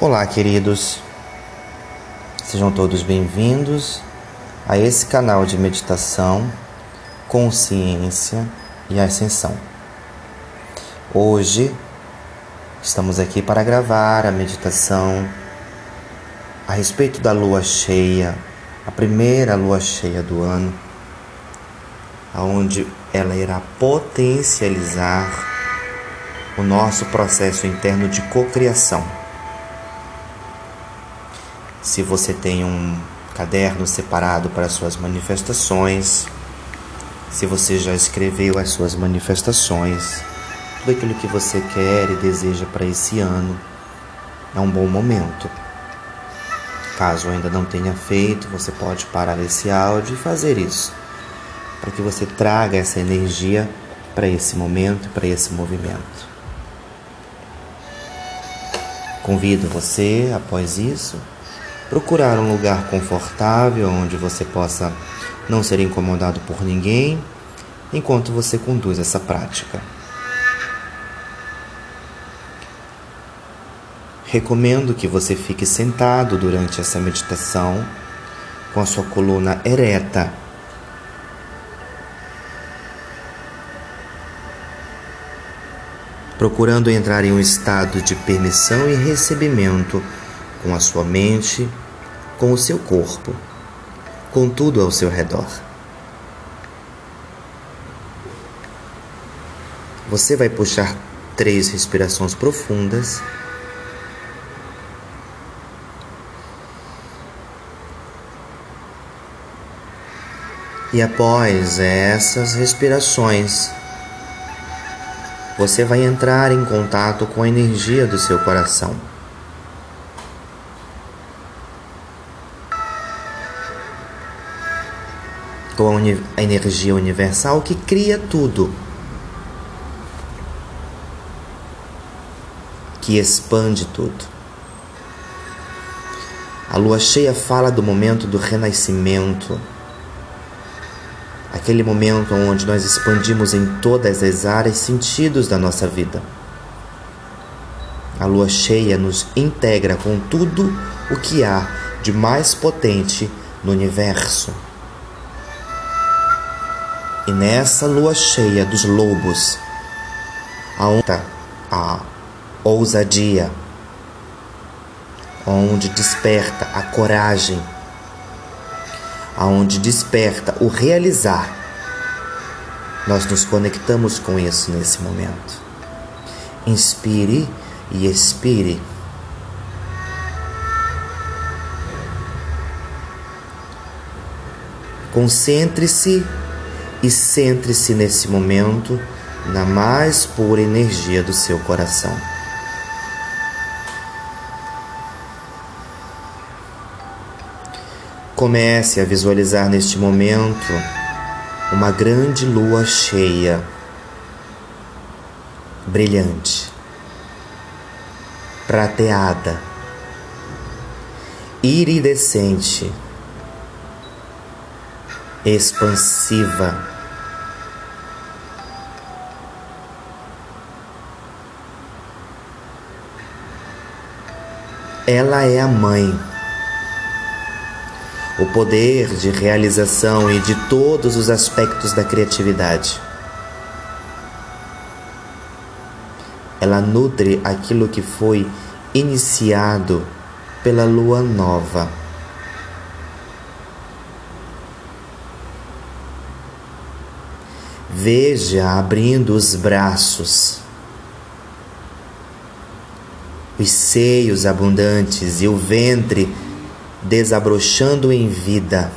Olá, queridos. Sejam todos bem-vindos a esse canal de meditação, consciência e ascensão. Hoje estamos aqui para gravar a meditação a respeito da lua cheia, a primeira lua cheia do ano, aonde ela irá potencializar o nosso processo interno de cocriação se você tem um caderno separado para suas manifestações, se você já escreveu as suas manifestações, tudo aquilo que você quer e deseja para esse ano, é um bom momento. Caso ainda não tenha feito, você pode parar esse áudio e fazer isso, para que você traga essa energia para esse momento, para esse movimento. Convido você, após isso, procurar um lugar confortável onde você possa não ser incomodado por ninguém enquanto você conduz essa prática. Recomendo que você fique sentado durante essa meditação com a sua coluna ereta. Procurando entrar em um estado de permissão e recebimento com a sua mente, com o seu corpo, com tudo ao seu redor. Você vai puxar três respirações profundas. E após essas respirações, você vai entrar em contato com a energia do seu coração. Com a energia universal que cria tudo, que expande tudo. A lua cheia fala do momento do renascimento, aquele momento onde nós expandimos em todas as áreas sentidos da nossa vida. A lua cheia nos integra com tudo o que há de mais potente no universo. E nessa lua cheia dos lobos, aonde a ousadia, onde desperta a coragem, aonde desperta o realizar, nós nos conectamos com isso nesse momento. Inspire e expire. Concentre-se e centre-se nesse momento na mais pura energia do seu coração. Comece a visualizar neste momento uma grande lua cheia, brilhante, prateada, iridescente expansiva. Ela é a mãe. O poder de realização e de todos os aspectos da criatividade. Ela nutre aquilo que foi iniciado pela lua nova. Veja abrindo os braços, os seios abundantes e o ventre desabrochando em vida.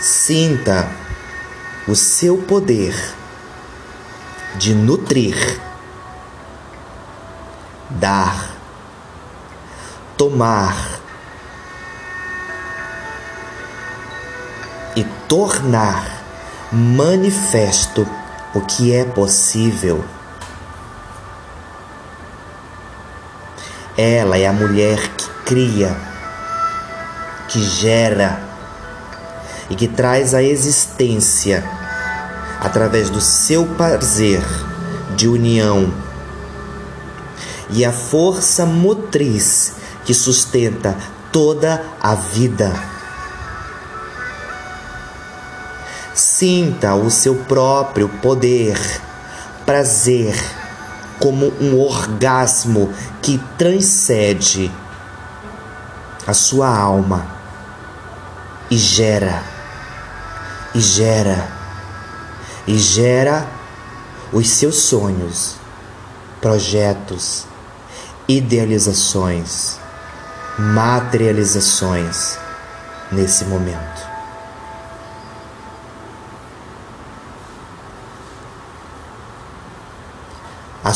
Sinta o seu poder de nutrir, dar, tomar, tornar manifesto o que é possível. Ela é a mulher que cria, que gera e que traz a existência através do seu prazer de união e a força motriz que sustenta toda a vida. Sinta o seu próprio poder, prazer, como um orgasmo que transcende a sua alma e gera, e gera, e gera os seus sonhos, projetos, idealizações, materializações nesse momento.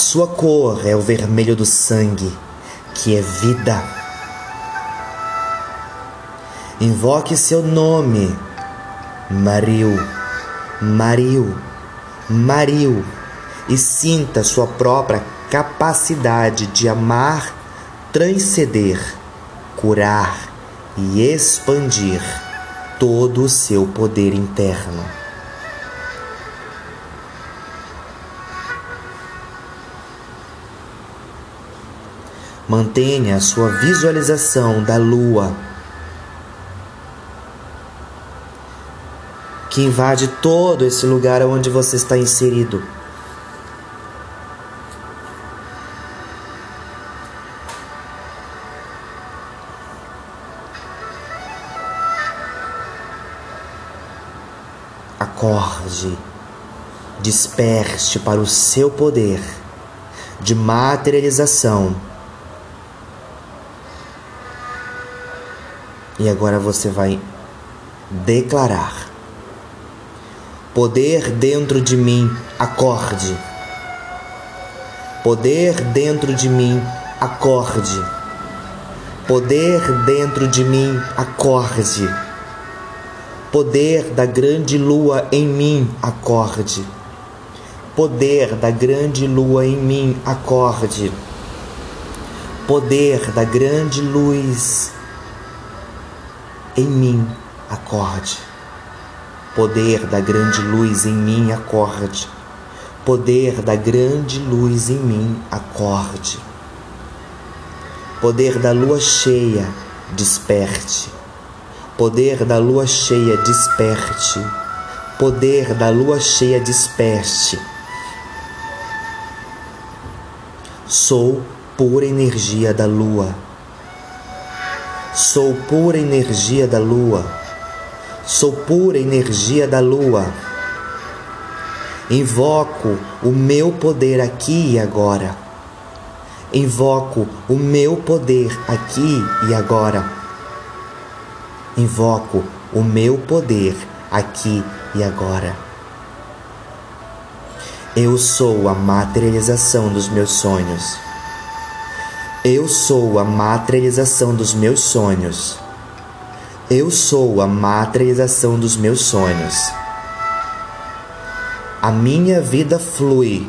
Sua cor é o vermelho do sangue, que é vida. Invoque seu nome, Maril, Maril, Maril, e sinta sua própria capacidade de amar, transcender, curar e expandir todo o seu poder interno. Mantenha a sua visualização da lua que invade todo esse lugar onde você está inserido. Acorde, desperte para o seu poder de materialização E agora você vai declarar: Poder dentro de mim, acorde. Poder dentro de mim, acorde. Poder dentro de mim, acorde. Poder da grande lua em mim, acorde. Poder da grande lua em mim, acorde. Poder da grande luz em mim acorde. Poder da grande luz em mim acorde. Poder da grande luz em mim acorde. Poder da lua cheia, desperte. Poder da lua cheia, desperte. Poder da lua cheia, desperte. Sou pura energia da lua Sou pura energia da lua. Sou pura energia da lua. Invoco o meu poder aqui e agora. Invoco o meu poder aqui e agora. Invoco o meu poder aqui e agora. Eu sou a materialização dos meus sonhos. Eu sou a materialização dos meus sonhos. Eu sou a materialização dos meus sonhos. A minha vida flui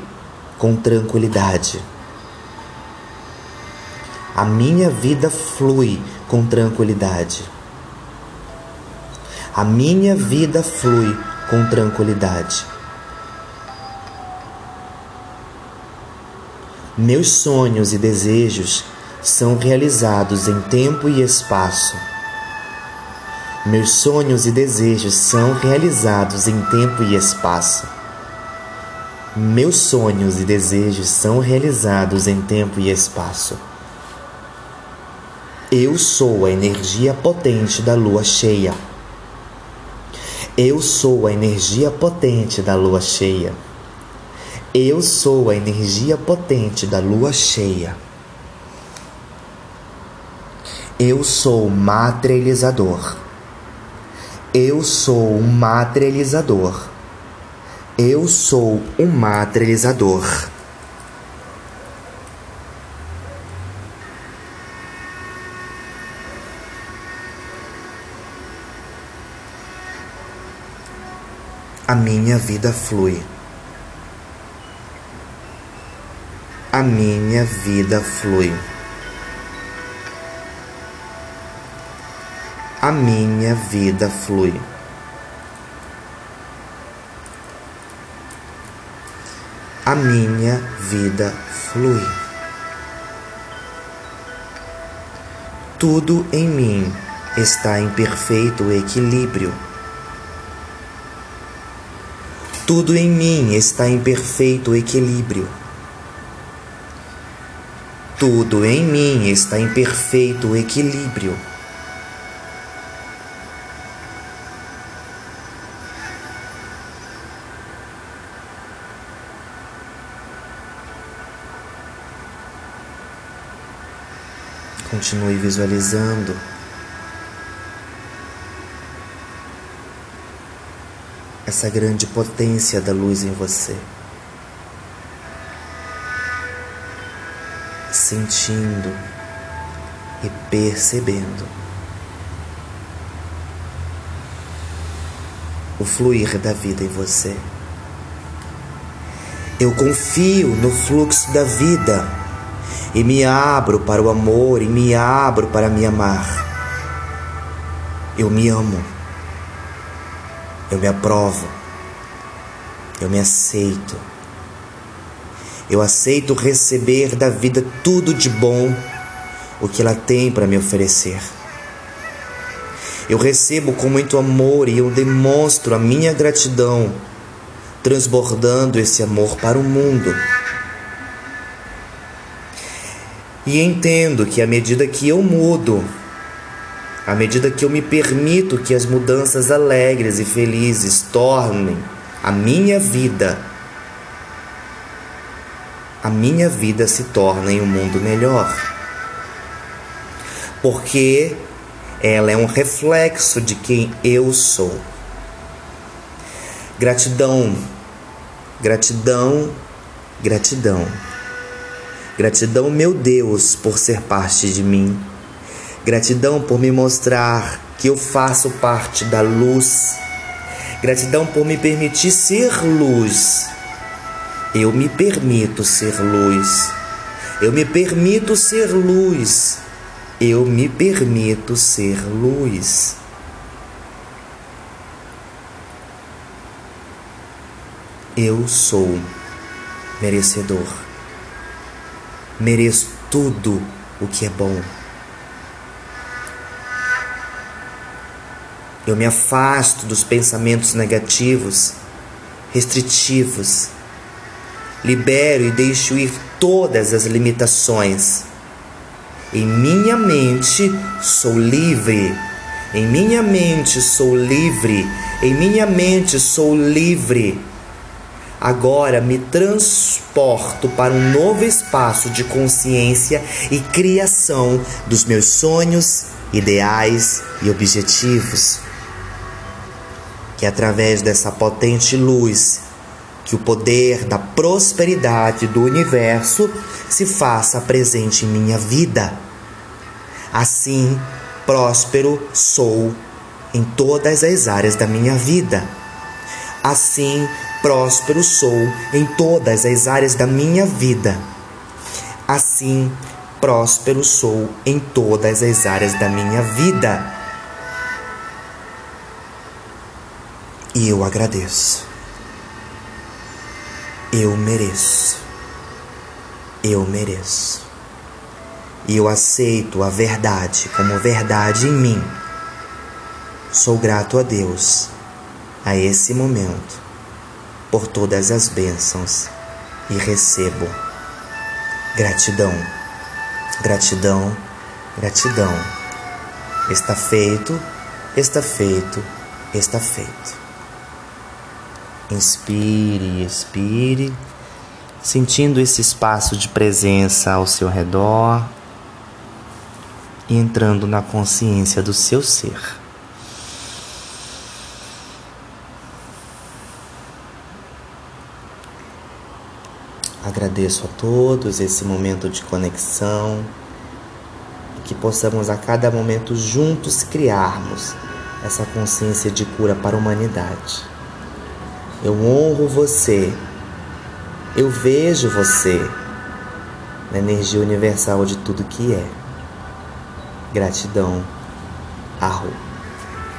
com tranquilidade. A minha vida flui com tranquilidade. A minha vida flui com tranquilidade. Meus sonhos e desejos são realizados em tempo e espaço. Meus sonhos e desejos são realizados em tempo e espaço. Meus sonhos e desejos são realizados em tempo e espaço. Eu sou a energia potente da lua cheia. Eu sou a energia potente da lua cheia. Eu sou a energia potente da lua cheia. Eu sou materializador. Eu sou um materializador. Eu sou um materializador. A minha vida flui. A minha vida flui. A minha vida flui. a minha vida flui. Tudo em mim está em perfeito equilíbrio. Tudo em mim está em perfeito equilíbrio. Tudo em mim está em perfeito equilíbrio. Continue visualizando essa grande potência da luz em você. Sentindo e percebendo o fluir da vida em você. Eu confio no fluxo da vida e me abro para o amor e me abro para me amar. Eu me amo. Eu me aprovo. Eu me aceito. Eu aceito receber da vida tudo de bom o que ela tem para me oferecer. Eu recebo com muito amor e eu demonstro a minha gratidão, transbordando esse amor para o mundo. E entendo que à medida que eu mudo, à medida que eu me permito que as mudanças alegres e felizes tornem a minha vida, a minha vida se torna em um mundo melhor. Porque ela é um reflexo de quem eu sou. Gratidão, gratidão, gratidão. Gratidão, meu Deus, por ser parte de mim. Gratidão por me mostrar que eu faço parte da luz. Gratidão por me permitir ser luz. Eu me permito ser luz. Eu me permito ser luz. Eu me permito ser luz. Eu sou merecedor. Mereço tudo o que é bom. Eu me afasto dos pensamentos negativos, restritivos. Libero e deixo ir todas as limitações. Em minha mente sou livre. Em minha mente sou livre. Em minha mente sou livre. Agora me transporto para um novo espaço de consciência e criação dos meus sonhos, ideais e objetivos que através dessa potente luz, que o poder da prosperidade do universo se faça presente em minha vida. Assim, próspero sou em todas as áreas da minha vida. Assim, próspero sou em todas as áreas da minha vida. Assim, próspero sou em todas as áreas da minha vida. E eu agradeço. Eu mereço. Eu mereço. E eu aceito a verdade como verdade em mim. Sou grato a Deus, a esse momento, por todas as bênçãos e recebo gratidão, gratidão, gratidão. Está feito, está feito, está feito. Inspire, expire, sentindo esse espaço de presença ao seu redor e entrando na consciência do seu ser. Agradeço a todos esse momento de conexão e que possamos a cada momento juntos criarmos essa consciência de cura para a humanidade. Eu honro você. Eu vejo você na energia universal de tudo que é. Gratidão. Arro.